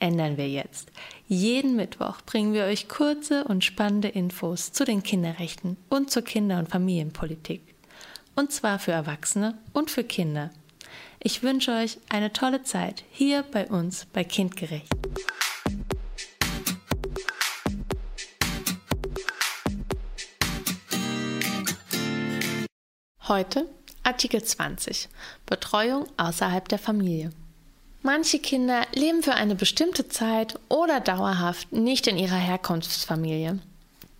ändern wir jetzt. Jeden Mittwoch bringen wir euch kurze und spannende Infos zu den Kinderrechten und zur Kinder- und Familienpolitik. Und zwar für Erwachsene und für Kinder. Ich wünsche euch eine tolle Zeit hier bei uns bei Kindgerecht. Heute Artikel 20 Betreuung außerhalb der Familie. Manche Kinder leben für eine bestimmte Zeit oder dauerhaft nicht in ihrer Herkunftsfamilie.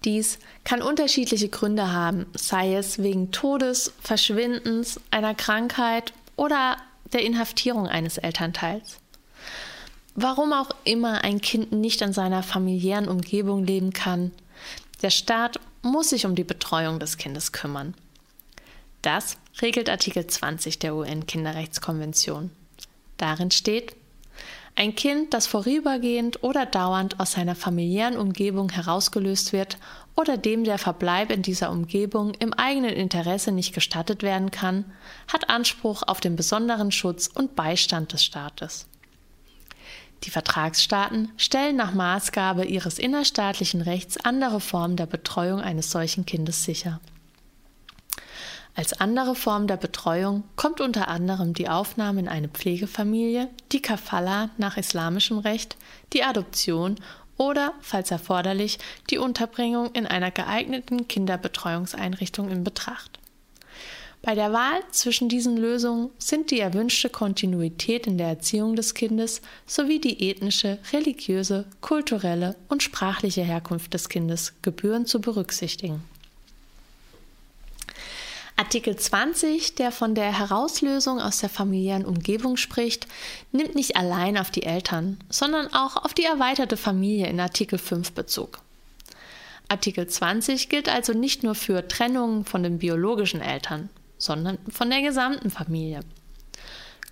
Dies kann unterschiedliche Gründe haben, sei es wegen Todes, Verschwindens, einer Krankheit oder der Inhaftierung eines Elternteils. Warum auch immer ein Kind nicht in seiner familiären Umgebung leben kann, der Staat muss sich um die Betreuung des Kindes kümmern. Das regelt Artikel 20 der UN-Kinderrechtskonvention. Darin steht, ein Kind, das vorübergehend oder dauernd aus seiner familiären Umgebung herausgelöst wird oder dem der Verbleib in dieser Umgebung im eigenen Interesse nicht gestattet werden kann, hat Anspruch auf den besonderen Schutz und Beistand des Staates. Die Vertragsstaaten stellen nach Maßgabe ihres innerstaatlichen Rechts andere Formen der Betreuung eines solchen Kindes sicher. Als andere Form der Betreuung kommt unter anderem die Aufnahme in eine Pflegefamilie, die Kafala nach islamischem Recht, die Adoption oder, falls erforderlich, die Unterbringung in einer geeigneten Kinderbetreuungseinrichtung in Betracht. Bei der Wahl zwischen diesen Lösungen sind die erwünschte Kontinuität in der Erziehung des Kindes sowie die ethnische, religiöse, kulturelle und sprachliche Herkunft des Kindes gebührend zu berücksichtigen. Artikel 20, der von der Herauslösung aus der familiären Umgebung spricht, nimmt nicht allein auf die Eltern, sondern auch auf die erweiterte Familie in Artikel 5 Bezug. Artikel 20 gilt also nicht nur für Trennungen von den biologischen Eltern, sondern von der gesamten Familie.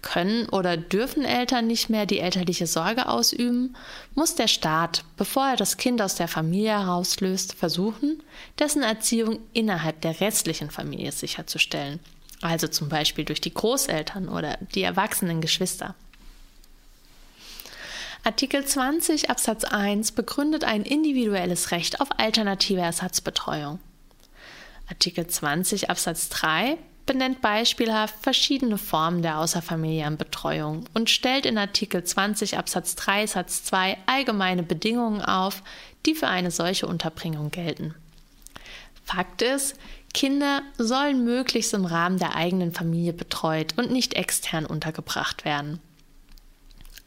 Können oder dürfen Eltern nicht mehr die elterliche Sorge ausüben, muss der Staat, bevor er das Kind aus der Familie herauslöst, versuchen, dessen Erziehung innerhalb der restlichen Familie sicherzustellen, also zum Beispiel durch die Großeltern oder die erwachsenen Geschwister. Artikel 20 Absatz 1 begründet ein individuelles Recht auf alternative Ersatzbetreuung. Artikel 20 Absatz 3 benennt beispielhaft verschiedene Formen der außerfamiliären Betreuung und stellt in Artikel 20 Absatz 3 Satz 2 allgemeine Bedingungen auf, die für eine solche Unterbringung gelten. Fakt ist, Kinder sollen möglichst im Rahmen der eigenen Familie betreut und nicht extern untergebracht werden.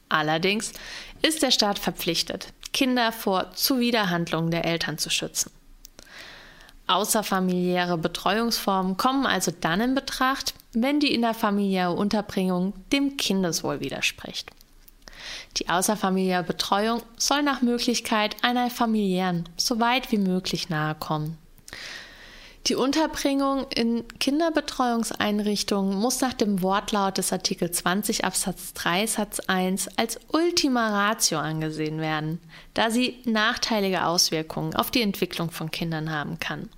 Allerdings ist der Staat verpflichtet, Kinder vor Zuwiderhandlungen der Eltern zu schützen. Außerfamiliäre Betreuungsformen kommen also dann in Betracht, wenn die innerfamiliäre Unterbringung dem Kindeswohl widerspricht. Die außerfamiliäre Betreuung soll nach Möglichkeit einer familiären so weit wie möglich nahe kommen. Die Unterbringung in Kinderbetreuungseinrichtungen muss nach dem Wortlaut des Artikel 20 Absatz 3 Satz 1 als Ultima Ratio angesehen werden, da sie nachteilige Auswirkungen auf die Entwicklung von Kindern haben kann.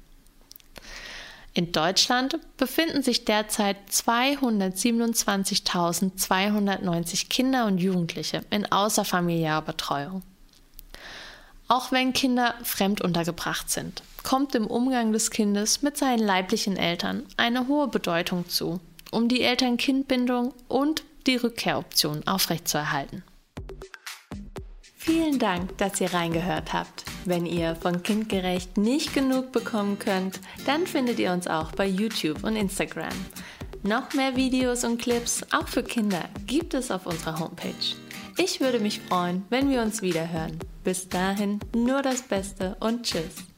In Deutschland befinden sich derzeit 227.290 Kinder und Jugendliche in außerfamiliärer Betreuung. Auch wenn Kinder fremd untergebracht sind, kommt im Umgang des Kindes mit seinen leiblichen Eltern eine hohe Bedeutung zu, um die Eltern-Kind-Bindung und die Rückkehroption aufrechtzuerhalten. Vielen Dank, dass ihr reingehört habt. Wenn ihr von Kindgerecht nicht genug bekommen könnt, dann findet ihr uns auch bei YouTube und Instagram. Noch mehr Videos und Clips, auch für Kinder, gibt es auf unserer Homepage. Ich würde mich freuen, wenn wir uns wieder hören. Bis dahin nur das Beste und Tschüss.